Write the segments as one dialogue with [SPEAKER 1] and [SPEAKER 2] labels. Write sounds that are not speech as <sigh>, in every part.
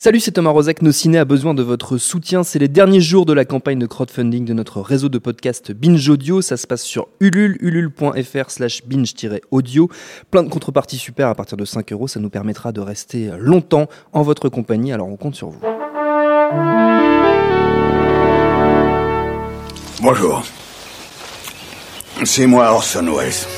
[SPEAKER 1] Salut, c'est Thomas Rozek. Nos ciné a besoin de votre soutien. C'est les derniers jours de la campagne de crowdfunding de notre réseau de podcast Binge Audio. Ça se passe sur ulule, ulule.fr slash binge-audio. Plein de contreparties super à partir de 5 euros. Ça nous permettra de rester longtemps en votre compagnie. Alors on compte sur vous.
[SPEAKER 2] Bonjour. C'est moi Orson Welles.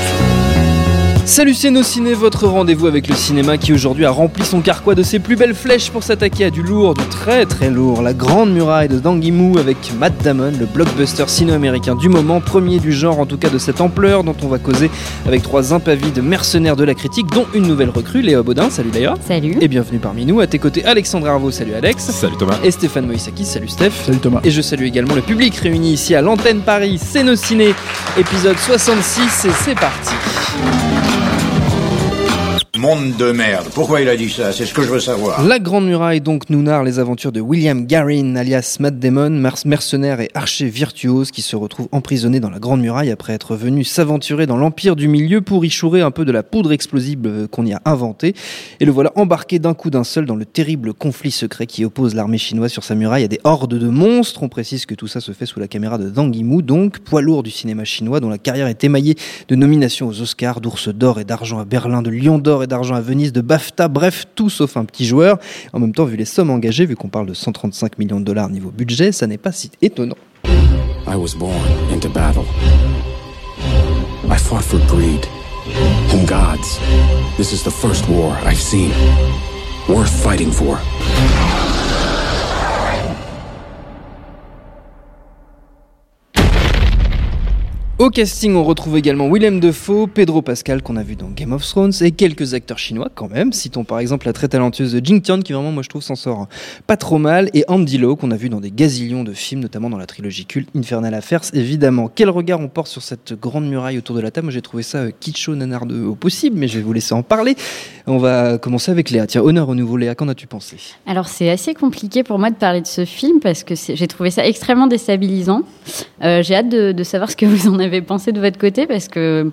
[SPEAKER 1] Salut c'est nos ciné, votre rendez-vous avec le cinéma qui aujourd'hui a rempli son carquois de ses plus belles flèches pour s'attaquer à du lourd, du très très lourd. La Grande Muraille de Danguimou avec Matt Damon, le blockbuster sino-américain du moment, premier du genre en tout cas de cette ampleur dont on va causer avec trois impavides mercenaires de la critique, dont une nouvelle recrue, Léa Baudin, salut d'ailleurs.
[SPEAKER 3] Salut.
[SPEAKER 1] Et bienvenue parmi nous, à tes côtés Alexandre Arvo, salut Alex.
[SPEAKER 4] Salut Thomas.
[SPEAKER 1] Et Stéphane Moïsaki, salut Steph.
[SPEAKER 4] Salut Thomas.
[SPEAKER 1] Et je salue également le public réuni ici à l'antenne Paris, c'est nos ciné, épisode 66 et c'est parti.
[SPEAKER 2] Monde de merde. Pourquoi il a dit ça? C'est ce que je veux savoir.
[SPEAKER 1] La Grande Muraille, donc, nous narre les aventures de William Garin, alias Matt Damon, mer- mercenaire et archer virtuose qui se retrouve emprisonné dans la Grande Muraille après être venu s'aventurer dans l'Empire du Milieu pour y chourer un peu de la poudre explosible euh, qu'on y a inventée. Et le voilà embarqué d'un coup d'un seul dans le terrible conflit secret qui oppose l'armée chinoise sur sa muraille à des hordes de monstres. On précise que tout ça se fait sous la caméra de Zhang Yimou, donc poids lourd du cinéma chinois dont la carrière est émaillée de nominations aux Oscars, d'ours d'or et d'argent à Berlin, de lion d'or et d'argent à Venise, de BAFTA, bref, tout sauf un petit joueur. En même temps, vu les sommes engagées, vu qu'on parle de 135 millions de dollars niveau budget, ça n'est pas si étonnant.
[SPEAKER 5] I was born into battle. I fought for greed gods. This is the first war I've seen worth fighting for.
[SPEAKER 1] Au casting, on retrouve également Willem Dafoe, Pedro Pascal qu'on a vu dans Game of Thrones et quelques acteurs chinois quand même. Citons par exemple la très talentueuse Jing Tian qui vraiment moi je trouve s'en sort pas trop mal et Andy Lau qu'on a vu dans des gazillions de films notamment dans la trilogie culte Infernal Affairs évidemment. Quel regard on porte sur cette grande muraille autour de la table? Moi j'ai trouvé ça euh, kitscho nanardeux au possible mais je vais vous laisser en parler. On va commencer avec Léa. Tiens, honneur au nouveau Léa, qu'en as-tu pensé?
[SPEAKER 3] Alors c'est assez compliqué pour moi de parler de ce film parce que j'ai trouvé ça extrêmement déstabilisant. Euh, j'ai hâte de savoir ce que vous en avez pensé de votre côté parce que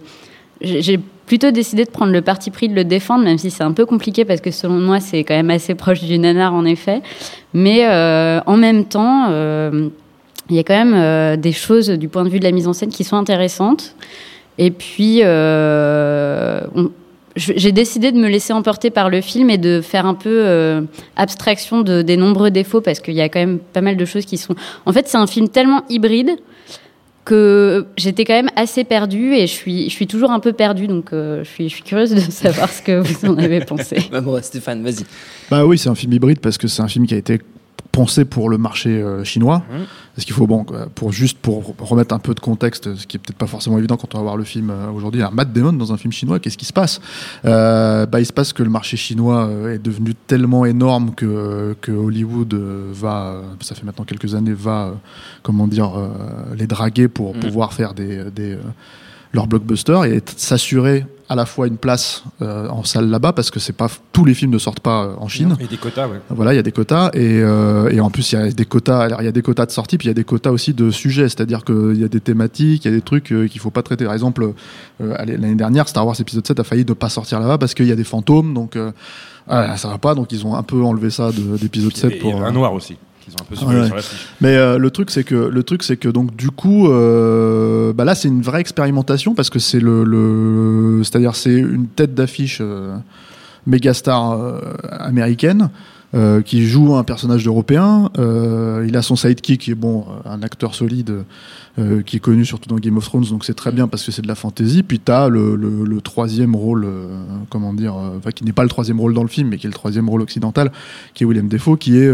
[SPEAKER 3] j'ai plutôt décidé de prendre le parti pris de le défendre, même si c'est un peu compliqué parce que selon moi c'est quand même assez proche du nanar en effet. Mais euh, en même temps, euh, il y a quand même euh, des choses du point de vue de la mise en scène qui sont intéressantes. Et puis, j'ai décidé de me laisser emporter par le film et de faire un peu abstraction de, des nombreux défauts parce qu'il y a quand même pas mal de choses qui sont. En fait, c'est un film tellement hybride que j'étais quand même assez perdue et je suis, je suis toujours un peu perdue. Donc, euh, je, suis, je suis curieuse de savoir ce que vous en avez pensé. <laughs>
[SPEAKER 1] Bah bon, Stéphane, vas-y.
[SPEAKER 4] Bah oui, c'est un film hybride parce que c'est un film qui a été pensé pour le marché euh, chinois.
[SPEAKER 1] Mhm.
[SPEAKER 4] Parce qu'il faut, bon, quoi, pour juste pour remettre un peu de contexte, ce qui est peut-être pas forcément évident quand on va voir le film euh, aujourd'hui, un Matt Damon dans un film chinois, qu'est-ce qui se passe? Euh, Bah, il se passe que le marché chinois euh, est devenu tellement énorme que, que Hollywood euh, va, euh, ça fait maintenant quelques années, va, euh, comment dire, euh, les draguer pour
[SPEAKER 1] Mhm.
[SPEAKER 4] pouvoir faire des, des euh, leurs blockbusters et s'assurer à la fois une place euh, en salle là-bas parce que c'est pas tous les films ne sortent pas euh, en Chine.
[SPEAKER 6] Et des quotas, ouais.
[SPEAKER 4] Voilà, il y a des quotas et, euh, et en plus il y a des quotas. Il y a des quotas de sortie, puis il y a des quotas aussi de sujets, c'est-à-dire qu'il y a des thématiques, il y a des trucs euh, qu'il faut pas traiter. Par exemple, euh, l'année dernière, Star Wars épisode 7 a failli ne pas sortir là-bas parce qu'il y a des fantômes, donc euh, voilà, ça va pas. Donc ils ont un peu enlevé ça de- d'épisode 7
[SPEAKER 6] Et,
[SPEAKER 4] pour.
[SPEAKER 6] et
[SPEAKER 4] euh,
[SPEAKER 6] un noir aussi. Qu'ils ont un peu
[SPEAKER 4] Ouais,
[SPEAKER 6] supprimé
[SPEAKER 4] ouais.
[SPEAKER 6] sur la fiche.
[SPEAKER 4] mais euh, le truc c'est que le truc c'est que donc du coup euh, bah là c'est une vraie expérimentation parce que c'est le, le c'est-à-dire c'est une tête d'affiche euh, méga star euh, américaine euh, qui joue un personnage européen. Euh, il a son sidekick qui est bon, un acteur solide euh, qui est connu surtout dans Game of Thrones, donc c'est très bien parce que c'est de la fantasy. Puis t'as le, le, le troisième rôle, comment dire, enfin qui n'est pas le troisième rôle dans le film, mais qui est le troisième rôle occidental, qui est William Defoe, qui est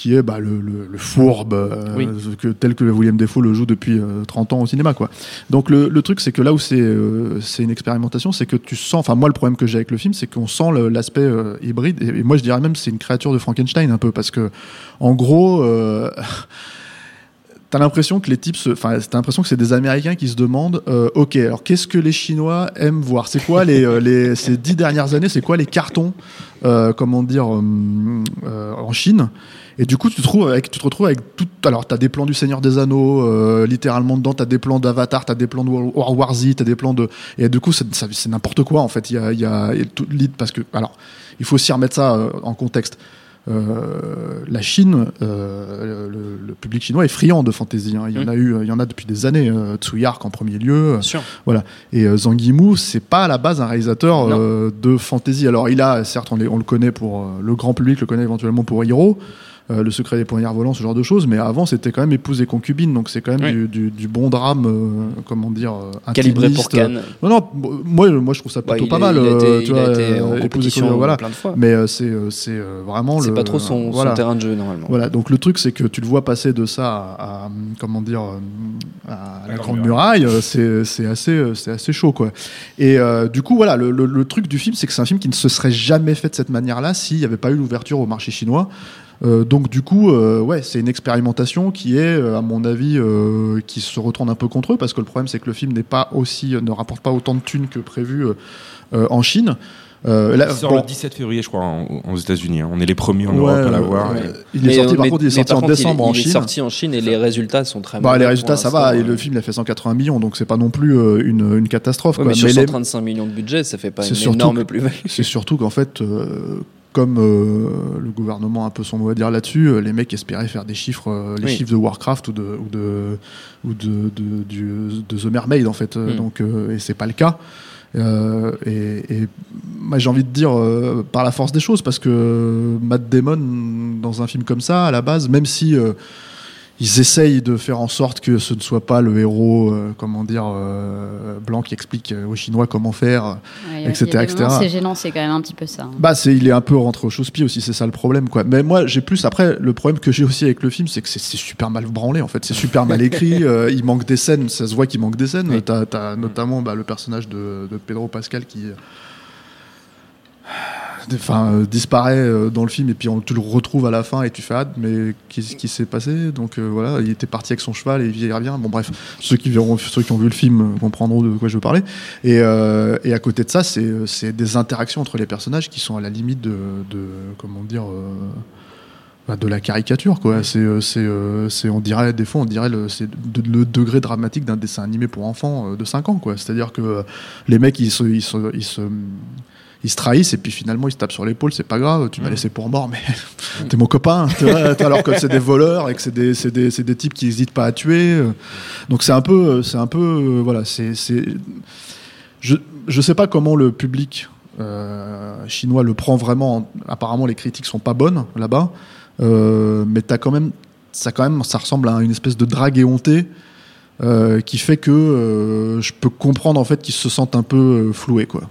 [SPEAKER 4] qui est bah, le, le, le fourbe euh,
[SPEAKER 1] Oui.
[SPEAKER 4] que, tel que William Defoe le joue depuis euh, 30 ans au cinéma quoi. Donc le, le truc c'est que là où c'est euh, c'est une expérimentation, c'est que tu sens enfin moi le problème que j'ai avec le film, c'est qu'on sent l'aspect euh, hybride et, et moi je dirais même c'est une créature de Frankenstein un peu parce que en gros euh, <laughs> T'as l'impression que les types, enfin, t'as l'impression que c'est des Américains qui se demandent, euh, ok, alors qu'est-ce que les Chinois aiment voir? C'est quoi les, euh, les <laughs> ces dix dernières années C'est quoi les cartons, euh, comment dire, en Chine? Et du coup, tu te trouves avec, tu te retrouves avec tout. Alors, t'as des plans du Seigneur des Anneaux, euh, littéralement dedans. T'as des plans d'Avatar, t'as des plans de War War Z, t'as des plans de. Et du coup, c'est n'importe quoi en fait. Il y a, y a, tout parce que alors, il faut aussi remettre ça euh, en contexte. Euh, la Chine, euh, le, le public chinois est friand de fantasy. hein. Il y en
[SPEAKER 1] Mm.
[SPEAKER 4] a eu, il y en a depuis des années. Euh, Tsuyark en premier lieu.
[SPEAKER 1] Bien sûr.
[SPEAKER 4] Et Zhang Yimou, c'est pas à la base un réalisateur de fantasy. Alors il a, certes, on, les- on le connaît pour le grand public, le connaît éventuellement pour Hero, euh, le secret des poignards volants, ce genre de choses. Mais avant, c'était quand même épouse et concubine, donc c'est quand même
[SPEAKER 1] Oui.
[SPEAKER 4] du, du- du bon drame, euh, comment dire, euh,
[SPEAKER 1] Calibré pour. Cannes.
[SPEAKER 4] Non, non, moi, moi, je trouve ça plutôt pas
[SPEAKER 1] a-
[SPEAKER 4] mal.
[SPEAKER 1] Il a été,
[SPEAKER 4] tu
[SPEAKER 1] il a
[SPEAKER 4] vois,
[SPEAKER 1] été en compétition
[SPEAKER 4] voilà.
[SPEAKER 1] plein de fois.
[SPEAKER 4] Mais euh, c'est c'est vraiment
[SPEAKER 1] C'est pas trop son, terrain de jeu normalement.
[SPEAKER 4] Voilà, donc le truc c'est que tu le vois passer de ça à, à, comment dire à la grande muraille, c'est assez c'est assez chaud quoi. Et euh, du coup voilà, le, le- le truc du film c'est que c'est un film qui ne se serait jamais fait de cette manière-là s'il n'y avait pas eu l'ouverture au marché chinois. Euh, donc du coup, euh, ouais, c'est une expérimentation qui est, euh, à mon avis, euh, qui se retourne un peu contre eux parce que le problème c'est que le film n'est pas aussi, ne rapporte pas autant de thunes que prévu en Chine. Euh, là,
[SPEAKER 6] Il sort
[SPEAKER 4] bon,
[SPEAKER 6] le 17 février, je crois, en- aux États-unis. hein. On est les premiers en
[SPEAKER 4] ouais,
[SPEAKER 6] Europe à l'avoir.
[SPEAKER 4] ouais. Il est sorti, par contre, il est
[SPEAKER 7] mais
[SPEAKER 4] sorti en décembre en
[SPEAKER 7] il est
[SPEAKER 4] Chine.
[SPEAKER 7] sorti en Chine et les résultats sont très
[SPEAKER 4] Bah,
[SPEAKER 7] mauvais
[SPEAKER 4] les résultats, ça va. Et le film, il a fait 180 millions, donc c'est pas non plus euh, une, une catastrophe.
[SPEAKER 7] Ouais,
[SPEAKER 4] quoi.
[SPEAKER 7] mais sur
[SPEAKER 4] Mais les-
[SPEAKER 7] 135 millions de budget, ça fait pas une énorme plus-value.
[SPEAKER 4] c'est surtout qu'en fait, euh, comme euh, le gouvernement a un peu son mot à dire là-dessus, euh, les mecs espéraient faire des chiffres, euh, les
[SPEAKER 1] Oui.
[SPEAKER 4] chiffres de Warcraft ou de ou de ou de, de, du- de The Mermaid en fait.
[SPEAKER 1] Mm.
[SPEAKER 4] Donc et c'est pas le cas. Et, et moi j'ai envie de dire par la force des choses parce que Matt Damon dans un film comme ça à la base même si ils essayent de faire en sorte que ce ne soit pas le héros euh, comment dire euh, blanc qui explique euh, aux Chinois comment faire
[SPEAKER 3] Ouais,
[SPEAKER 4] etc.,
[SPEAKER 3] C'est gênant, c'est quand même un petit peu ça. hein.
[SPEAKER 4] bah, c'est, il est un peu rentré au chausse-pied aussi, c'est ça le problème, quoi. Mais moi, j'ai plus, après, le problème que j'ai aussi avec le film, c'est que c'est, super mal branlé, en fait. C'est super mal écrit, <laughs> euh, il manque des scènes, ça se voit qu'il manque des scènes.
[SPEAKER 1] Oui.
[SPEAKER 4] T'as, notamment, bah, le personnage de, de Pedro Pascal qui, enfin, euh, disparaît euh, dans le film et puis on, tu le retrouves à la fin et tu fais, ah, mais qu'est-ce qui s'est passé? Donc, euh, voilà, il était parti avec son cheval et il revient. Bon, bref, ceux qui verront, ceux qui ont vu le film comprendront de quoi je veux parler. Et, et à côté de ça, c'est, c'est des interactions entre les personnages qui sont à la limite de, de comment dire, bah, de la caricature, quoi. C'est, c'est, c'est, on dirait, des fois, on dirait le, c'est le degré dramatique d'un dessin animé pour enfants de 5 ans, quoi. C'est-à-dire que euh, les mecs, ils se, ils se, ils se, ils se trahissent et puis finalement ils se tapent sur l'épaule, c'est pas grave, tu m'as laissé pour mort, mais <laughs> t'es mon copain, alors que c'est des voleurs et que c'est des, c'est des, c'est des types qui hésitent pas à tuer. euh. Donc c'est un peu, c'est un peu, euh, voilà, c'est, c'est, je, je sais pas comment le public euh, chinois le prend vraiment. Apparemment, les critiques sont pas bonnes là-bas, euh, mais t'as quand même, ça quand même, ça ressemble à une espèce de drague éhontée. euh, qui fait que euh, je peux comprendre en fait qu'ils se sentent un peu euh, floués quoi.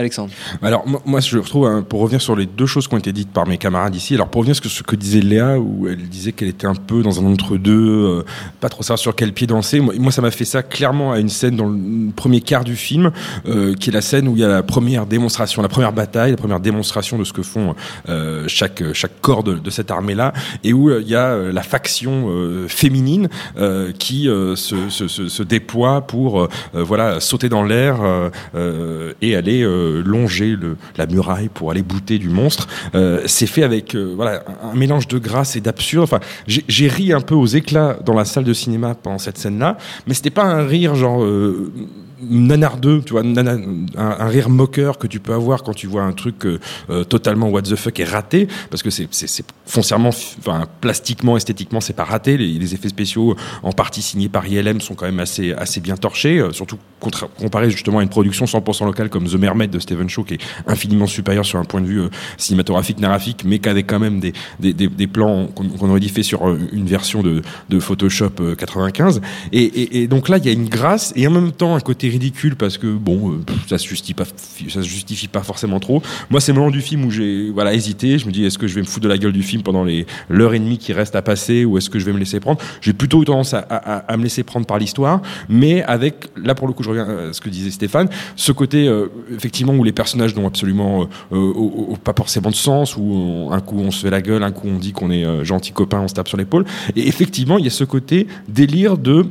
[SPEAKER 7] Alexandre.
[SPEAKER 6] Alors moi, je retrouve pour revenir sur les deux choses qui ont été dites par mes camarades ici. Alors pour revenir sur ce que disait Léa, où elle disait qu'elle était un peu dans un entre-deux, euh, pas trop savoir sur quel pied danser. Moi, moi, ça m'a fait ça clairement à une scène dans le premier quart du film, euh, qui est la scène où il y a la première démonstration, la première bataille, la première démonstration de ce que font euh, chaque chaque corps de, cette armée-là, et où il y a la faction féminine qui se, se, déploie pour voilà sauter dans l'air et aller longer le, la muraille pour aller bouter du monstre. Euh, c'est fait avec euh, voilà un, mélange de grâce et d'absurde. Enfin, j'ai ri un peu aux éclats dans la salle de cinéma pendant cette scène-là, mais c'était pas un rire genre euh, nanardeux, tu vois, un, rire moqueur que tu peux avoir quand tu vois un truc euh, euh, totalement what the fuck et raté, parce que c'est foncièrement, enfin plastiquement, esthétiquement, c'est pas raté. Les, effets spéciaux, en partie signés par ILM, sont quand même assez assez bien torchés, euh, surtout comparé justement à une production 100% locale comme The Mermaid de Stephen Shaw, qui est infiniment supérieur sur un point de vue euh, cinématographique, narratique, mais qui avait quand même des des, des, plans qu'on aurait dit fait sur euh, une version de, de Photoshop euh, 95. Et, et, et donc là, il y a une grâce et en même temps un côté ridicule parce que bon, euh, ça se justifie pas, se justifie pas forcément trop. Moi, c'est le moment du film où j'ai voilà hésité. Je me dis, est-ce que je vais me foutre de la gueule du film pendant les l'heure et demie qui reste à passer ou est-ce que je vais me laisser prendre? J'ai plutôt tendance à, me laisser prendre par l'histoire, mais avec là pour le coup, je reviens à ce que disait Stéphane, ce côté euh, effectivement où les personnages n'ont absolument euh, pas forcément de sens, où un coup on se fait la gueule, un coup on dit qu'on est gentil copain, on se tape sur l'épaule. Et effectivement, il y a ce côté délire de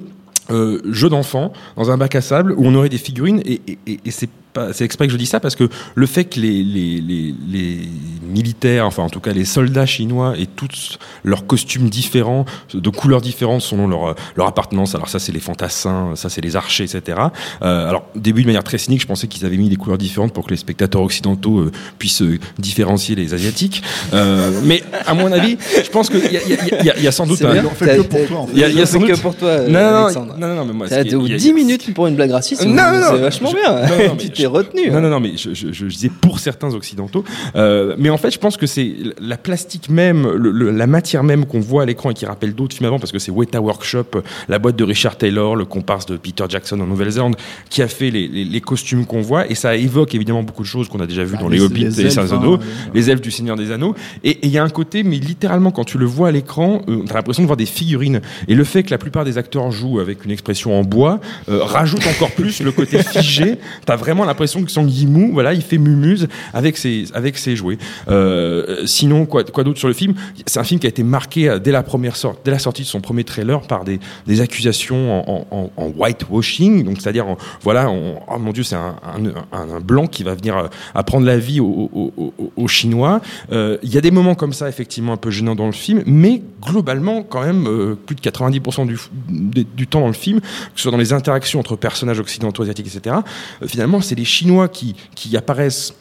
[SPEAKER 6] euh, jeu d'enfant dans un bac à sable où on aurait des figurines et, et, et- c'est c'est exprès que je dis ça parce que le fait que les, les, les, les militaires enfin en tout cas les soldats chinois aient tous leurs costumes différents de couleurs différentes selon leur leur appartenance alors ça c'est les fantassins ça c'est les archers etc euh, alors au début de manière très cynique je pensais qu'ils avaient mis des couleurs différentes pour que les spectateurs occidentaux euh, puissent euh, différencier les asiatiques euh, mais à mon avis je pense qu'il y a, il y, a, il y a- il y a sans doute un-
[SPEAKER 4] on fait que pour toi.
[SPEAKER 6] Il y a- il y a
[SPEAKER 1] On fait
[SPEAKER 6] sans
[SPEAKER 1] que
[SPEAKER 6] doute-
[SPEAKER 1] pour toi, euh,
[SPEAKER 6] non, non,
[SPEAKER 1] Alexandre.
[SPEAKER 6] non, non, non, mais moi,
[SPEAKER 1] T'as
[SPEAKER 6] ce qui est- il y a-
[SPEAKER 1] 10 minutes pour une blague raciste.
[SPEAKER 6] Non, non, non,
[SPEAKER 1] c'est vachement bien. T'es retenu.
[SPEAKER 6] Non, non, non, mais je, je, je disais pour certains occidentaux. Euh, mais en fait, je pense que c'est la plastique même, le- le- la matière même qu'on voit à l'écran et qui rappelle d'autres films avant, parce que c'est Weta Workshop, la boîte de Richard Taylor, le comparse de Peter Jackson en Nouvelle-Zélande, qui a fait les, les, les costumes qu'on voit. Et ça évoque évidemment beaucoup de choses qu'on a déjà vues
[SPEAKER 4] Bah,
[SPEAKER 6] dans les,
[SPEAKER 4] les-
[SPEAKER 6] Hobbits et les Seigneurs
[SPEAKER 4] hein,
[SPEAKER 6] Anneaux, les elfes du Seigneur des Anneaux. Et et il y a un côté, mais littéralement, quand tu le vois à l'écran, euh, t'as l'impression de voir des figurines. Et le fait que la plupart des acteurs jouent avec une expression en bois euh, rajoute encore plus le côté figé. T'as vraiment l'impression que Sang Yimou, voilà, il fait mumuse avec ses, avec ses jouets. Euh, sinon, quoi, quoi d'autre sur le film? C'est un film qui a été marqué euh, dès la première sorte, dès la sortie de son premier trailer par des, des accusations en, en, en whitewashing, donc c'est-à-dire, voilà, oh mon Dieu, c'est un, un, blanc qui va venir euh, apprendre la vie aux, Chinois. Il y a des moments comme ça, effectivement, un peu gênants dans le film, mais globalement, quand même, plus de 90% du, du, du temps dans le film, que ce soit dans les interactions entre personnages occidentaux, asiatiques, etc., finalement, c'est les Chinois qui, apparaissent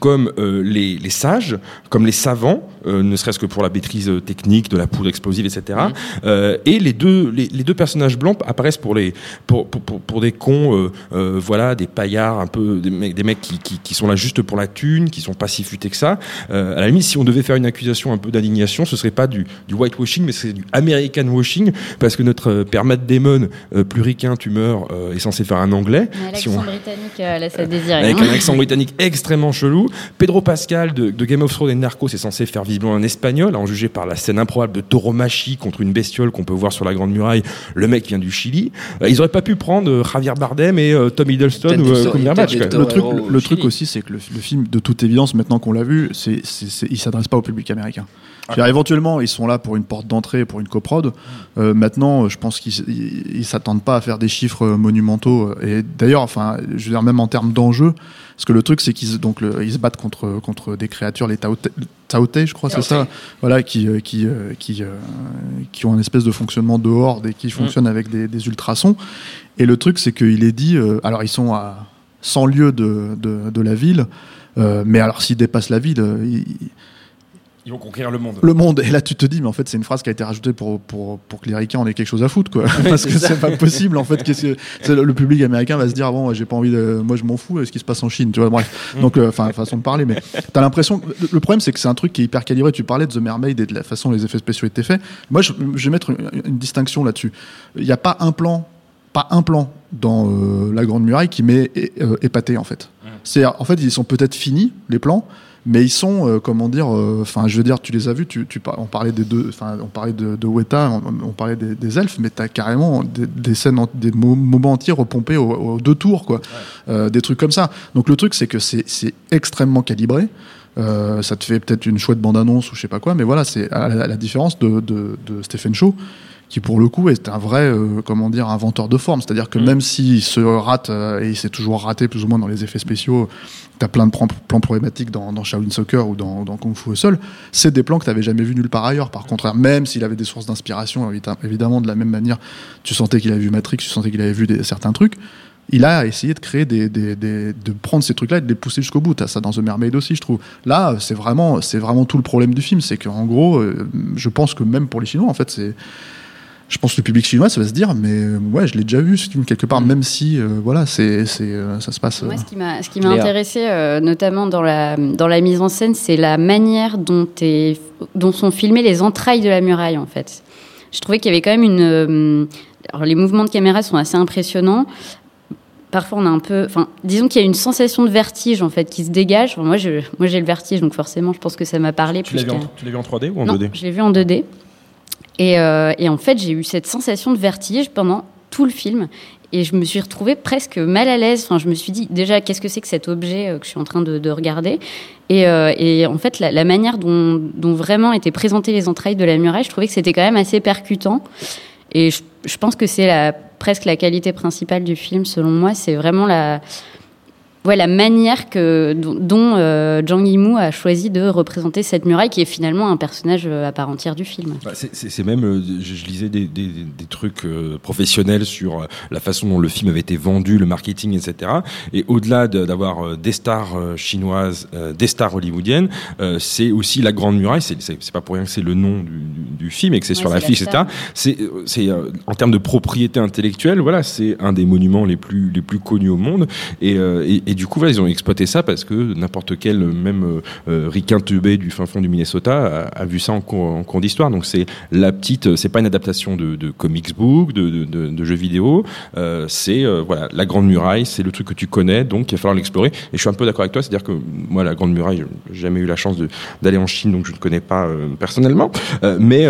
[SPEAKER 6] comme euh, les sages, comme les savants, euh, ne serait-ce que pour la maîtrise euh, technique de la poudre explosive, etc. Euh, et les deux, les, les deux personnages blancs apparaissent pour les, pour, pour, pour, pour des cons, euh, euh, voilà, des paillards, un peu des mecs, des mecs qui, qui, qui sont là juste pour la thune, qui sont pas si futés que ça. Euh, à la limite, si on devait faire une accusation un peu d'indignation, ce serait pas du, du whitewashing, mais c'est du American washing, parce que notre père Matt Damon, euh, pluricain, tumeur, euh, est censé faire un anglais.
[SPEAKER 3] Mais
[SPEAKER 6] Si on-
[SPEAKER 3] britannique laisse à désirer.
[SPEAKER 6] avec
[SPEAKER 3] hein.
[SPEAKER 6] un accent britannique extrêmement chelou. Pedro Pascal de, de Game of Thrones et Narcos est censé faire visiblement un espagnol, en jugé par la scène improbable de Tauromachi contre une bestiole qu'on peut voir sur la Grande Muraille. Le mec vient du Chili. Euh, ils auraient pas pu prendre euh, Javier Bardem et euh, Tom Hiddleston ou euh,
[SPEAKER 4] le truc, le, le aussi, c'est que le, le film, de toute évidence, maintenant qu'on l'a vu, c'est- il s'adresse pas au public américain. Éventuellement, ils sont là pour une porte d'entrée, pour une coprode. Euh, maintenant, je pense qu'ils ils, ils s'attendent pas à faire des chiffres euh, monumentaux. Et d'ailleurs, enfin, je veux dire, même en termes d'enjeux, parce que le truc, c'est qu'ils donc le- ils se battent contre contre des créatures, les Taote, je crois, c'est ça, voilà, qui euh, qui euh, qui euh, qui ont un espèce de fonctionnement de horde et qui fonctionnent avec des, des ultrasons. Et le truc, c'est qu'il est dit, euh, alors ils sont à 100 lieues de, de, de la ville, euh, mais alors s'ils dépassent la ville, ils-
[SPEAKER 6] Ils vont conquérir le monde.
[SPEAKER 4] le monde. Et là, tu te dis, mais en fait, c'est une phrase qui a été rajoutée pour, pour, pour que les ricains en aient quelque chose à foutre, quoi. <laughs> Parce que c'est pas possible, en fait. Qu'est-ce que, c'est le, public américain va se dire, ah bon, j'ai pas envie de, moi, je m'en fous, ce qui se passe en Chine, tu vois, bref. Donc, euh, enfin, façon de parler, mais t'as l'impression, le, problème, c'est que c'est un truc qui est hyper calibré. Tu parlais de The Mermaid et de la façon dont les effets spéciaux étaient faits. Moi, je, je vais mettre une, une distinction là-dessus. Il n'y a pas un plan, pas un plan dans euh, la Grande Muraille qui m'est euh, épaté, en fait. C'est, en fait, ils sont peut-être finis, les plans, mais ils sont euh, comment dire euh, enfin je veux dire tu les as vus tu, tu par- on parlait des deux enfin on parlait de, de Weta on, on parlait des, des elfes mais t'as carrément des, des scènes en- des mo- moments entiers repompés aux, aux deux tours quoi. Euh, des trucs comme ça. Donc le truc c'est que c'est extrêmement calibré. Ça te fait peut-être une chouette bande-annonce ou je sais pas quoi, mais voilà, c'est à la, à la différence de, de, de Stephen Shaw, qui pour le coup est un vrai, euh, comment dire, inventeur de forme. C'est-à-dire que même s'il se rate, euh, et il s'est toujours raté plus ou moins dans les effets spéciaux, t'as plein de plans, plans problématiques dans, dans Shaolin Soccer ou dans, dans Kung Fu au sol, c'est des plans que t'avais jamais vus nulle part ailleurs. Par contre, même s'il avait des sources d'inspiration, évi- évidemment, de la même manière, tu sentais qu'il avait vu Matrix, tu sentais qu'il avait vu des, certains trucs. il a essayé de créer des, des- des- de prendre ces trucs-là et de les pousser jusqu'au bout. T'as ça dans The Mermaid aussi, je trouve. Là, c'est vraiment, c'est vraiment tout le problème du film, c'est qu'en gros, euh, je pense que même pour les Chinois, en fait, c'est, je pense que le public chinois, ça va se dire, mais euh, ouais, je l'ai déjà vu ce film quelque part, même si, euh, voilà, c'est, euh, ça se passe.
[SPEAKER 3] Moi,
[SPEAKER 4] euh,
[SPEAKER 3] ce qui m'a, ce qui m'a intéressé, euh, notamment dans la, dans la mise en scène, c'est la manière dont, est, dont sont filmées les entrailles de la muraille, en fait. Je trouvais qu'il y avait quand même une. euh, alors, les mouvements de caméra sont assez impressionnants. Parfois, on a un peu. Enfin, disons qu'il y a une sensation de vertige, en fait, qui se dégage. Enfin, moi, je, moi, j'ai le vertige, donc forcément, je pense que ça m'a parlé.
[SPEAKER 6] Tu l'as vu, en-
[SPEAKER 3] qu'à-
[SPEAKER 6] tu l'as vu en 3D ou en
[SPEAKER 3] non,
[SPEAKER 6] 2D
[SPEAKER 3] je l'ai vu en 2D. Et, euh, et en fait, j'ai eu cette sensation de vertige pendant tout le film. Et je me suis retrouvée presque mal à l'aise. Enfin, je me suis dit, déjà, qu'est-ce que c'est que cet objet euh, que je suis en train de, de regarder? Et, euh, et en fait, la, manière dont, vraiment étaient présentées les entrailles de la muraille, je trouvais que c'était quand même assez percutant. Et je, pense que c'est presque la qualité principale du film, selon moi. C'est vraiment la, ouais, la manière que, dont, dont euh, Zhang Yimou a choisi de représenter cette muraille, qui est finalement un personnage euh, à part entière du film.
[SPEAKER 6] Bah, c'est- même, euh, je, je lisais des, des- des trucs euh, professionnels sur la façon dont le film avait été vendu, le marketing, etc. Et au-delà de- d'avoir des stars chinoises, des stars hollywoodiennes, c'est aussi la Grande Muraille. C'est- pas pour rien que c'est le nom du, du- du film et que c'est
[SPEAKER 3] Ouais,
[SPEAKER 6] sur l'affiche,
[SPEAKER 3] la
[SPEAKER 6] etc. C'est en termes de propriété intellectuelle, voilà, c'est un des monuments les plus les plus connus au monde. Et, et, et du coup, ils ont exploité ça parce que n'importe quel, même euh, euh, teubé du fin fond du Minnesota, a, vu ça en cours, d'histoire. Donc c'est la petite, euh, c'est pas une adaptation de, comics book, de, de, jeux vidéo. Euh, c'est voilà, la Grande Muraille, c'est le truc que tu connais, donc il va falloir l'explorer. Et je suis un peu d'accord avec toi, c'est-à-dire que moi, la Grande Muraille, j'ai jamais eu la chance d'aller en Chine, donc je ne connais pas personnellement. Mais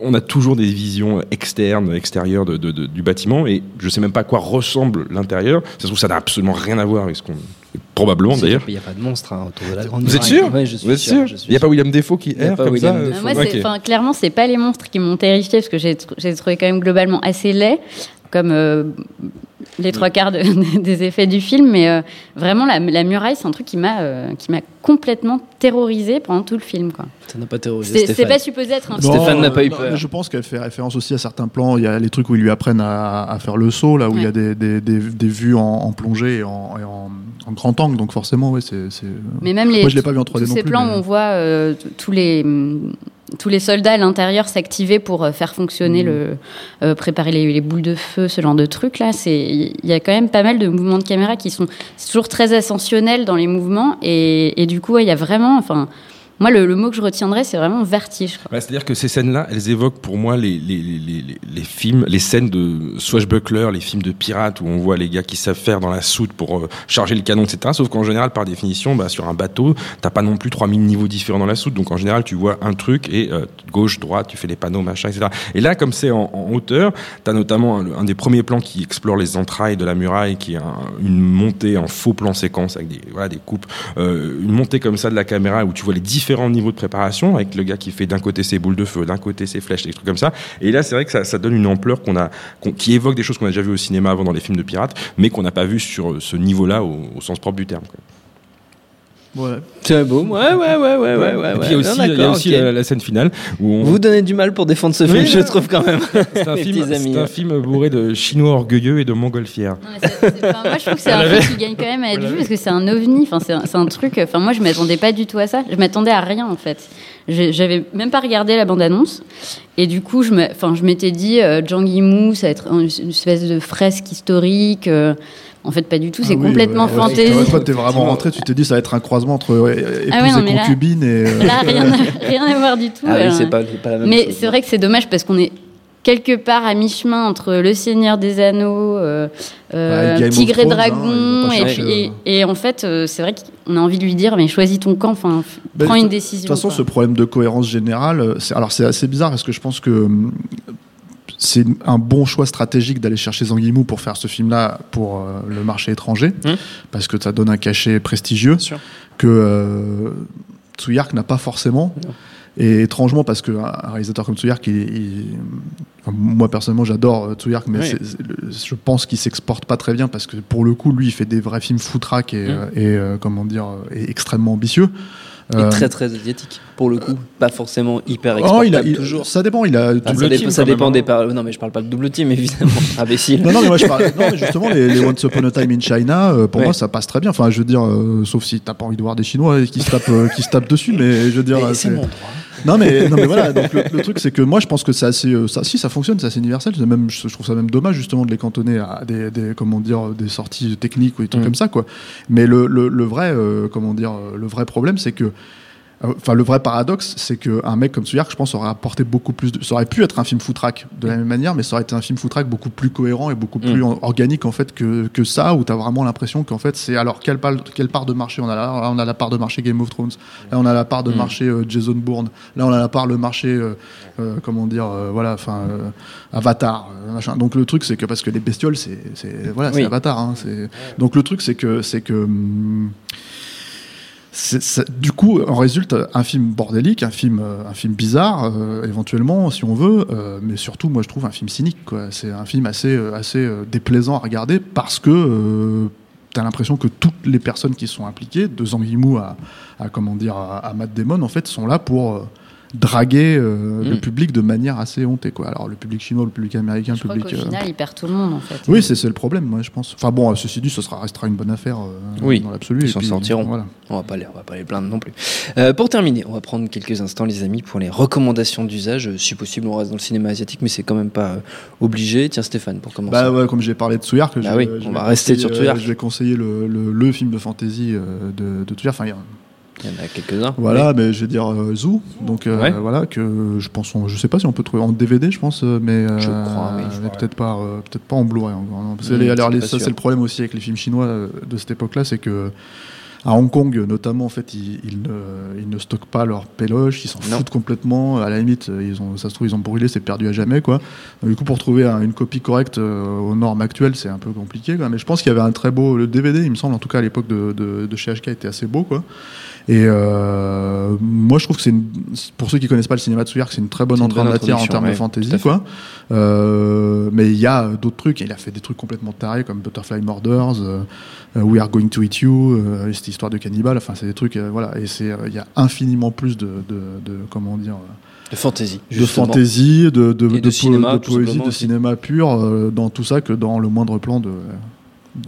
[SPEAKER 6] on a toujours des visions externes, extérieures du bâtiment, et je sais même pas à quoi ressemble l'intérieur. Ça se trouve, ça n'a absolument rien à voir avec qu'on. Probablement d'ailleurs.
[SPEAKER 7] Il n'y a pas de monstre hein, autour de la grande
[SPEAKER 6] Vous êtes sûr
[SPEAKER 7] Ouais, je suis
[SPEAKER 6] Vous êtes sûr Il n'y a pas. William Defoe qui erre comme
[SPEAKER 7] William
[SPEAKER 6] ça.
[SPEAKER 3] Euh, Moi,
[SPEAKER 6] Ok.
[SPEAKER 3] c'est, enfin, clairement, c'est pas les monstres qui m'ont terrifié parce que j'ai, tr- j'ai trouvé quand même globalement assez laid, comme euh, les trois quarts de- <laughs> des effets du film. Mais euh, vraiment, la, la muraille, c'est un truc qui m'a, euh, qui m'a complètement terrorisé pendant tout le film. Quoi.
[SPEAKER 7] Ça n'a pas terrorisé
[SPEAKER 3] C'est, pas supposé être un
[SPEAKER 7] Non. Stéphane n'a pas eu peur.
[SPEAKER 4] Je pense qu'elle fait référence aussi à certains plans. Il y a les trucs où ils lui apprennent à, à faire le saut, là où il y a des, des, des, des vues en, en plongée et en, et en, en grand angle. Donc forcément, oui, c'est. c'est-
[SPEAKER 3] Mais même les,
[SPEAKER 4] Moi, je l'ai pas vu en 3D
[SPEAKER 3] tous
[SPEAKER 4] non
[SPEAKER 3] ces
[SPEAKER 4] plus,
[SPEAKER 3] plans
[SPEAKER 4] mais-
[SPEAKER 3] où on voit euh, tous les hum, tous les soldats à l'intérieur s'activer pour euh, faire fonctionner le euh, préparer les, les boules de feu ce genre de trucs là. C'est il y a quand même pas mal de mouvements de caméra qui sont toujours très ascensionnels dans les mouvements et, et du coup ouais, il y a vraiment enfin moi le, mot que je retiendrai c'est vraiment vertige
[SPEAKER 6] C'est-à-dire que ces scènes-là, elles évoquent pour moi les, les, les, les, films, les scènes de Swashbuckler, les films de pirates où on voit les gars qui savent faire dans la soute pour euh, charger le canon, etc. Sauf qu'en général, par définition, bah, sur un bateau, t'as pas non plus 3000 niveaux différents dans la soute. Donc en général, tu vois un truc et euh, gauche, droite, tu fais les panneaux, machin, etc. Et là, comme c'est en, en hauteur, t'as notamment un, des premiers plans qui explore les entrailles de la muraille, qui est un- une montée en faux plan séquence avec des, voilà, des coupes, euh, une montée comme ça de la caméra où tu vois les différents niveaux de préparation avec le gars qui fait d'un côté ses boules de feu, d'un côté ses flèches, des trucs comme ça. Et là, c'est vrai que ça, donne une ampleur qu'on a, qui évoque des choses qu'on a déjà vues au cinéma avant dans les films de pirates, mais qu'on n'a pas vu sur ce niveau-là au, sens propre du terme.
[SPEAKER 4] Ouais.
[SPEAKER 7] C'est beau. Ouais, ouais, ouais, ouais, ouais, ouais.
[SPEAKER 6] Et puis il y a
[SPEAKER 7] ouais.
[SPEAKER 6] aussi,
[SPEAKER 7] Non,
[SPEAKER 6] il y a aussi
[SPEAKER 7] ok.
[SPEAKER 6] la, la scène finale où on,
[SPEAKER 7] Vous donnez du mal pour défendre ce film,
[SPEAKER 6] Oui,
[SPEAKER 7] je trouve quand même. <laughs>
[SPEAKER 6] c'est un, film,
[SPEAKER 7] petits amis,
[SPEAKER 6] c'est un film bourré de chinois orgueilleux et de montgolfières.
[SPEAKER 3] Moi je trouve que c'est un film qui gagne quand même à être vu parce que c'est un ovni enfin c'est un, truc enfin moi je m'attendais pas du tout à ça je m'attendais à rien en fait j'avais même pas regardé la bande annonce et du coup je me enfin je m'étais dit euh, Zhang Yimou ça va être un- une espèce de fresque historique euh, en fait pas du tout c'est
[SPEAKER 4] Ah oui,
[SPEAKER 3] complètement
[SPEAKER 4] ouais, ouais,
[SPEAKER 3] fantaisie
[SPEAKER 4] ouais, Toi, t'es vraiment rentré, tu t'es dit, ça va être un croisement entre ouais, épouse
[SPEAKER 3] Ah ouais, non,
[SPEAKER 4] et
[SPEAKER 3] mais là-
[SPEAKER 4] et. euh,
[SPEAKER 3] là rien à, rien à voir du tout
[SPEAKER 7] Ah oui,
[SPEAKER 3] euh.
[SPEAKER 7] c'est pas, c'est pas la même
[SPEAKER 3] Mais c'est vrai que c'est dommage parce qu'on est quelque part à mi-chemin entre Le Seigneur des Anneaux, euh, euh,
[SPEAKER 4] Ouais,
[SPEAKER 3] Tigre et
[SPEAKER 4] Thrones, hein,
[SPEAKER 3] Dragon, et,
[SPEAKER 4] chercher,
[SPEAKER 3] puis- et- et en fait, c'est vrai qu'on a envie de lui dire, mais choisis ton camp, enfin,
[SPEAKER 4] Ben,
[SPEAKER 3] prends une décision.
[SPEAKER 4] De toute façon,
[SPEAKER 3] quoi.
[SPEAKER 4] ce problème de cohérence générale, alors c'est assez bizarre parce que je pense que hum, c'est un bon choix stratégique d'aller chercher Zanguimou pour faire ce film-là pour euh, le marché étranger,
[SPEAKER 7] Hum.
[SPEAKER 4] parce que ça donne un cachet prestigieux que euh, Tsuyark n'a pas forcément.
[SPEAKER 7] Non.
[SPEAKER 4] Et étrangement, parce qu'un un réalisateur comme Tsuyark, il, il- enfin, moi personnellement j'adore euh, Tsuyark, mais
[SPEAKER 7] Oui.
[SPEAKER 4] le- je pense qu'il s'exporte pas très bien parce que pour le coup, lui, il fait des vrais films foutraques et,
[SPEAKER 7] Mm.
[SPEAKER 4] euh, et, euh, comment dire, et extrêmement ambitieux.
[SPEAKER 1] Et
[SPEAKER 4] Euh,
[SPEAKER 1] très très asiatique, pour le coup. Pas forcément hyper
[SPEAKER 4] oh,
[SPEAKER 1] exportable
[SPEAKER 4] il a, il-
[SPEAKER 1] toujours.
[SPEAKER 4] Ça dépend, il a.
[SPEAKER 1] Ah,
[SPEAKER 6] double
[SPEAKER 1] ça,
[SPEAKER 6] team,
[SPEAKER 1] ça dépend
[SPEAKER 6] même,
[SPEAKER 1] des
[SPEAKER 6] hein.
[SPEAKER 1] par... Non, mais je parle pas de double team, <laughs> évidemment. Imbécile.
[SPEAKER 4] Non, non, mais moi je <laughs> parle. Non, mais justement, les, les Once Upon a Time in China, euh, pour
[SPEAKER 1] Ouais.
[SPEAKER 4] moi, ça passe très bien. Enfin, je veux dire, euh, sauf si t'as pas envie de voir des Chinois qui se tapent, euh, qui se tapent dessus, mais je veux dire. Euh,
[SPEAKER 1] c'est
[SPEAKER 4] c'est-
[SPEAKER 1] mon droit.
[SPEAKER 4] Non mais, non mais voilà, donc le, le truc c'est que moi je pense que c'est assez, euh, ça, si ça fonctionne, c'est assez universel. Même, je trouve ça même dommage justement de les cantonner à des, des comment dire, des sorties techniques ou des trucs
[SPEAKER 1] Mm.
[SPEAKER 4] comme ça quoi. Mais le, le, le vrai, euh, comment dire, euh, le vrai problème c'est que, enfin le vrai paradoxe c'est que un mec comme Tsuyark, je pense, aurait apporté beaucoup plus. De, ça aurait pu être un film footrack de la même manière, mais ça aurait été un film footrack beaucoup plus cohérent et beaucoup plus en- organique en fait que, que ça, où t'as vraiment l'impression qu'en fait c'est alors quelle part, quelle part de marché on a là, Là, on a la part de marché Game of Thrones, là on a la part de
[SPEAKER 1] Mm.
[SPEAKER 4] marché euh, Jason Bourne, là on a la part le marché, euh, euh, comment dire, euh, voilà, enfin euh, Avatar, euh, machin. Donc le truc c'est que parce que les bestioles c'est, voilà, c'est. Avatar, hein, donc le truc c'est que c'est que hum, du coup, en résulte un film bordélique, un film, euh, un film bizarre, euh, éventuellement, si on veut, euh, mais surtout, moi, je trouve un film cynique. C'est un film assez, assez déplaisant à regarder parce que euh, t'as l'impression que toutes les personnes qui sont impliquées, de Zhang Yimou à, à, comment dire, à, Matt Damon, en fait, sont là pour draguer euh, le
[SPEAKER 1] Mm.
[SPEAKER 4] public de manière assez hontée. Quoi. Alors, le public chinois, le public américain,
[SPEAKER 3] Je
[SPEAKER 4] le
[SPEAKER 3] crois
[SPEAKER 4] public.
[SPEAKER 3] qu'au
[SPEAKER 4] euh,
[SPEAKER 3] final, il perd tout le monde en fait.
[SPEAKER 4] oui, c'est le problème, moi, je pense. Enfin bon, euh, ceci dit, ce sera, restera une bonne affaire
[SPEAKER 1] Oui,
[SPEAKER 4] dans l'absolu.
[SPEAKER 1] ils s'en sortiront.
[SPEAKER 4] Voilà.
[SPEAKER 1] On va pas les, on va pas les plaindre non plus. Pour terminer, on va prendre quelques instants, les amis, pour les recommandations d'usage. Si possible, on reste dans le cinéma asiatique, mais c'est quand même pas obligé. Tiens, Stéphane, pour commencer.
[SPEAKER 4] Bah ouais, comme j'ai parlé de Tsuyark,
[SPEAKER 1] Bah
[SPEAKER 4] je,
[SPEAKER 1] oui, on
[SPEAKER 4] vais
[SPEAKER 1] va rester sur Tsuyark.
[SPEAKER 4] Je vais conseiller le, le, le film de fantasy de, de Tsuyark. Enfin, il y
[SPEAKER 1] en a quelques-uns.
[SPEAKER 4] voilà, mais je vais dire euh, Zoo. Donc euh,
[SPEAKER 1] Ouais.
[SPEAKER 4] voilà que je pense, on- je sais pas si on peut trouver en DVD, je pense, mais
[SPEAKER 1] Je crois, oui, je
[SPEAKER 4] mais peut-être pas, peut-être pas en Blu-ray non. Parce que
[SPEAKER 1] Mm,
[SPEAKER 4] les- alors,
[SPEAKER 1] c'est
[SPEAKER 4] les-
[SPEAKER 1] pas
[SPEAKER 4] ça c'est le problème aussi avec les films chinois euh, de cette époque-là, c'est que à Hong Kong, notamment, en fait, ils, ils ne, ils ne stockent pas leurs péloches, ils s'en foutent complètement. À la limite, ils ont, ça se trouve, ils ont brûlé, c'est perdu à jamais, quoi. Du coup, pour trouver un- une copie correcte euh, aux normes actuelles, c'est un peu compliqué. Quoi. Mais je pense qu'il y avait un très beau. Le DVD, il me semble, en tout cas à l'époque de, de, de chez HK, était assez beau. Quoi. Et euh, moi, je trouve que c'est une- pour ceux qui connaissent pas le cinéma de Tsuyark, c'est une très bonne entrée en matière en termes de fantasy. Quoi. Euh, mais il y a d'autres trucs. Il a fait des trucs complètement tarés comme Butterfly Murders, euh, We Are Going to Eat You, cette histoire de cannibale. Enfin, c'est des trucs. voilà. Et c'est, il y a infiniment plus de, de, de comment dire.
[SPEAKER 1] De fantasy.
[SPEAKER 4] de fantaisie, de, de,
[SPEAKER 1] Et de
[SPEAKER 4] po-
[SPEAKER 1] cinéma,
[SPEAKER 4] de
[SPEAKER 1] tout
[SPEAKER 4] poésie, de
[SPEAKER 1] aussi.
[SPEAKER 4] cinéma pur euh, dans tout ça que dans le moindre plan de,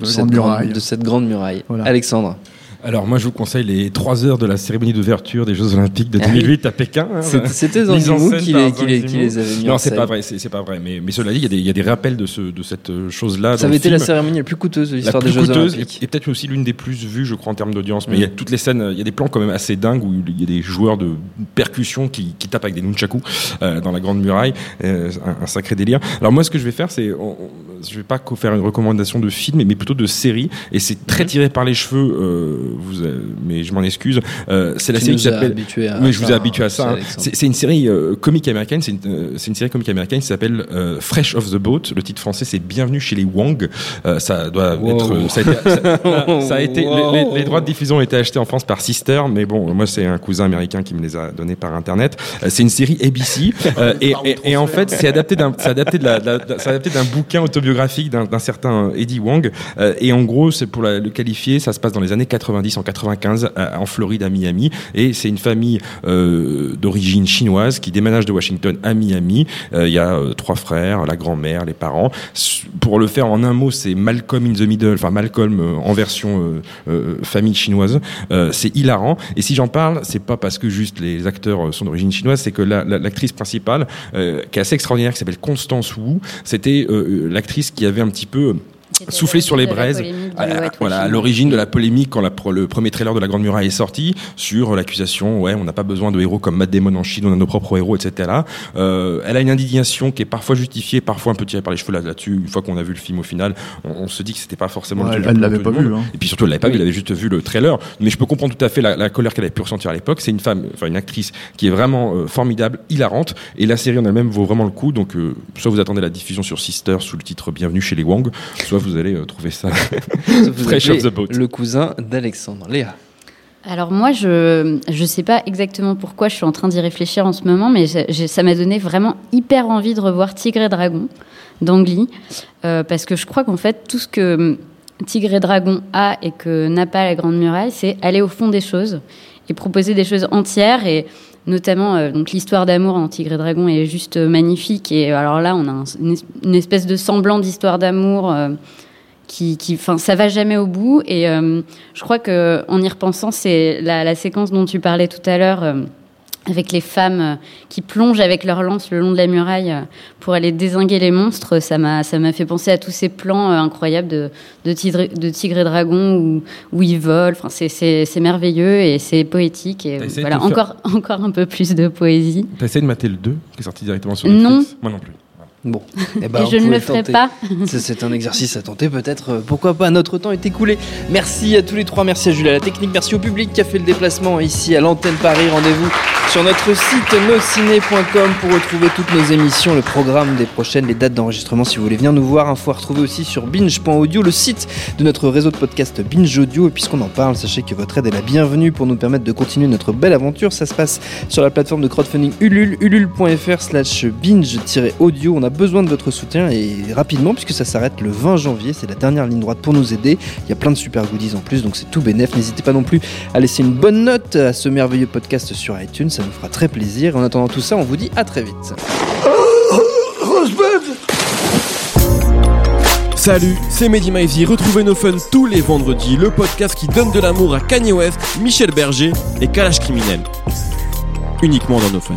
[SPEAKER 1] cette,
[SPEAKER 4] Grande
[SPEAKER 1] grande,
[SPEAKER 4] Muraille.
[SPEAKER 1] de cette grande muraille.
[SPEAKER 4] Voilà.
[SPEAKER 1] Alexandre.
[SPEAKER 6] Alors moi je vous conseille les trois heures de la cérémonie d'ouverture des Jeux Olympiques de
[SPEAKER 1] Ah oui.
[SPEAKER 6] 2008 à Pékin. hein.
[SPEAKER 1] C'était-
[SPEAKER 6] scène
[SPEAKER 1] qui, les- qui les- qui
[SPEAKER 6] Zanzibar.
[SPEAKER 1] les avait mis en
[SPEAKER 6] Non, c'est pas vrai, c'est pas vrai. Mais, mais cela dit, il y, a des- il y a des rappels de, ce, de cette euh, chose-là.
[SPEAKER 1] Ça avait été la cérémonie la plus coûteuse de l'histoire des Jeux
[SPEAKER 6] coûteuse
[SPEAKER 1] Olympiques.
[SPEAKER 6] et, et peut-être aussi l'une des plus vues, je crois, en termes d'audience. Mais
[SPEAKER 1] Mm.
[SPEAKER 6] il y a toutes les scènes, il y a des plans quand même assez dingues où il y a des joueurs de percussion qui, qui tapent avec des nunchakus euh, dans la Grande Muraille. Euh, un, un sacré délire. Alors moi, ce que je vais faire, c'est, je vais pas faire une recommandation de film, mais plutôt de série. Et c'est très
[SPEAKER 1] Mhm.
[SPEAKER 6] tiré par les cheveux. euh, vous, euh, mais je m'en excuse. Euh, c'est la
[SPEAKER 1] Tu
[SPEAKER 6] série
[SPEAKER 1] nous
[SPEAKER 6] qui s'appelle. Oui, je vous ai habitué à ça. hein. C'est c'est une série euh, comique américaine. C'est une, euh, série comique américaine qui s'appelle euh, Fresh off the Boat. Le titre français, c'est Bienvenue chez les Wong. Euh, ça doit
[SPEAKER 1] Wow.
[SPEAKER 6] être. euh, Ça a été, ça- <laughs> ça a été-
[SPEAKER 1] Wow.
[SPEAKER 6] les, les- les droits de diffusion ont été achetés en France par Sister, mais bon, moi c'est un cousin américain qui me les a donnés par internet. Euh, c'est une série ABC euh, <laughs> et, et- et en fait c'est adapté d'un, c'est adapté de la, de la- c'est adapté d'un bouquin autobiographique d'un, certain Eddie Wong. Euh, et en gros, c'est pour la- le qualifier, ça se passe dans les années 90, en 95, à- en Floride, à Miami. Et c'est une famille euh, d'origine chinoise qui déménage de Washington à Miami. Euh, Il y a euh, trois frères, la grand-mère, les parents. Pour le faire en un mot, c'est Malcolm in the Middle, enfin Malcolm en version famille chinoise. C'est hilarant. Et si j'en parle, c'est pas parce que juste les acteurs sont d'origine chinoise, c'est que la- la- l'actrice principale, qui est assez extraordinaire, qui s'appelle Constance Wu, c'était l'actrice qui avait un petit peu souffler sur les braises. À, la- voilà, à l'origine de la polémique quand la, le premier trailer de La Grande Muraille est sorti sur l'accusation, ouais, on n'a pas besoin de héros comme Matt Damon en Chine, on a nos propres héros, etc. Euh, elle a une indignation qui est parfois justifiée, parfois un peu tirée par les cheveux là- là-dessus. Une fois qu'on a vu le film au final, on, on se dit que c'était pas forcément
[SPEAKER 4] Ouais,
[SPEAKER 6] le
[SPEAKER 4] elle- l'avait pas vu, hein.
[SPEAKER 6] Et puis surtout, elle l'avait pas
[SPEAKER 1] Oui.
[SPEAKER 6] vu, elle avait juste vu le trailer. Mais je peux comprendre tout à fait la, la colère qu'elle avait pu ressentir à l'époque. C'est une femme, enfin une actrice qui est vraiment euh, formidable, hilarante, et la série en elle-même vaut vraiment le coup. Donc, euh, soit vous attendez la diffusion sur Sister sous le titre Bienvenue chez les Wang, soit vous allez euh, trouver ça <laughs>
[SPEAKER 1] Vous
[SPEAKER 6] Fresh the boat.
[SPEAKER 1] Le cousin d'Alexandre. Léa.
[SPEAKER 3] Alors moi, je je sais pas exactement pourquoi je suis en train d'y réfléchir en ce moment, mais ça m'a donné vraiment hyper envie de revoir Tigre et Dragon d'Ang Lee, euh, parce que je crois qu'en fait tout ce que hum, Tigre et Dragon a et que n'a pas la Grande Muraille, c'est aller au fond des choses. qui est proposé des choses entières et notamment euh, l'histoire d'amour en Tigre et Dragon est juste euh, magnifique et alors là on a un- une, es- une espèce de semblant d'histoire d'amour euh, qui, enfin, ça va jamais au bout. Et euh, je crois que, en y repensant, c'est la, la séquence dont tu parlais tout à l'heure. Avec les femmes euh, qui plongent avec leur lance le long de la muraille euh, pour aller désinguer les monstres, ça m'a ça m'a fait penser à tous ces plans euh, incroyables de de tigre, de tigre et dragon où où ils volent. Enfin, c'est merveilleux et c'est poétique et voilà
[SPEAKER 6] faire
[SPEAKER 3] encore <laughs> encore un peu plus de poésie.
[SPEAKER 6] T'as essayé de mater le 2 qui est sorti directement sur
[SPEAKER 3] Non.
[SPEAKER 6] Netflix? Moi non plus.
[SPEAKER 1] Bon, <laughs> eh
[SPEAKER 3] et
[SPEAKER 1] ben,
[SPEAKER 3] je
[SPEAKER 1] vous
[SPEAKER 3] ne le ferai
[SPEAKER 1] tenter.
[SPEAKER 3] pas. <laughs>
[SPEAKER 1] C'est- un exercice à tenter, peut-être. euh, Pourquoi pas Notre temps est écoulé. Merci à tous les trois. Merci à Jules à la technique. Merci au public qui a fait le déplacement ici à l'antenne Paris. Rendez-vous sur notre site nosciné.com pour retrouver toutes nos émissions, le programme des prochaines, les dates d'enregistrement si vous voulez venir nous voir. Info à retrouver aussi sur binge.audio, le site de notre réseau de podcast Binge Audio. Et puisqu'on en parle, sachez que votre aide est la bienvenue pour nous permettre de continuer notre belle aventure. Ça se passe sur la plateforme de crowdfunding Ulule, ulule.fr slash binge-audio. On a besoin de votre soutien et rapidement puisque ça s'arrête le 20 janvier. C'est la dernière ligne droite pour nous aider. Il y a plein de super goodies en plus, donc c'est tout bénef. N'hésitez pas non plus à laisser une bonne note à ce merveilleux podcast sur iTunes. Ça nous fera très plaisir. En attendant tout ça, on vous dit à très vite.
[SPEAKER 8] Salut, c'est Mehdi Maizy. Retrouvez nos fun tous les vendredis, le podcast qui donne de l'amour à Kanye West, Michel Berger et Kalash Criminel. Uniquement dans nos fun.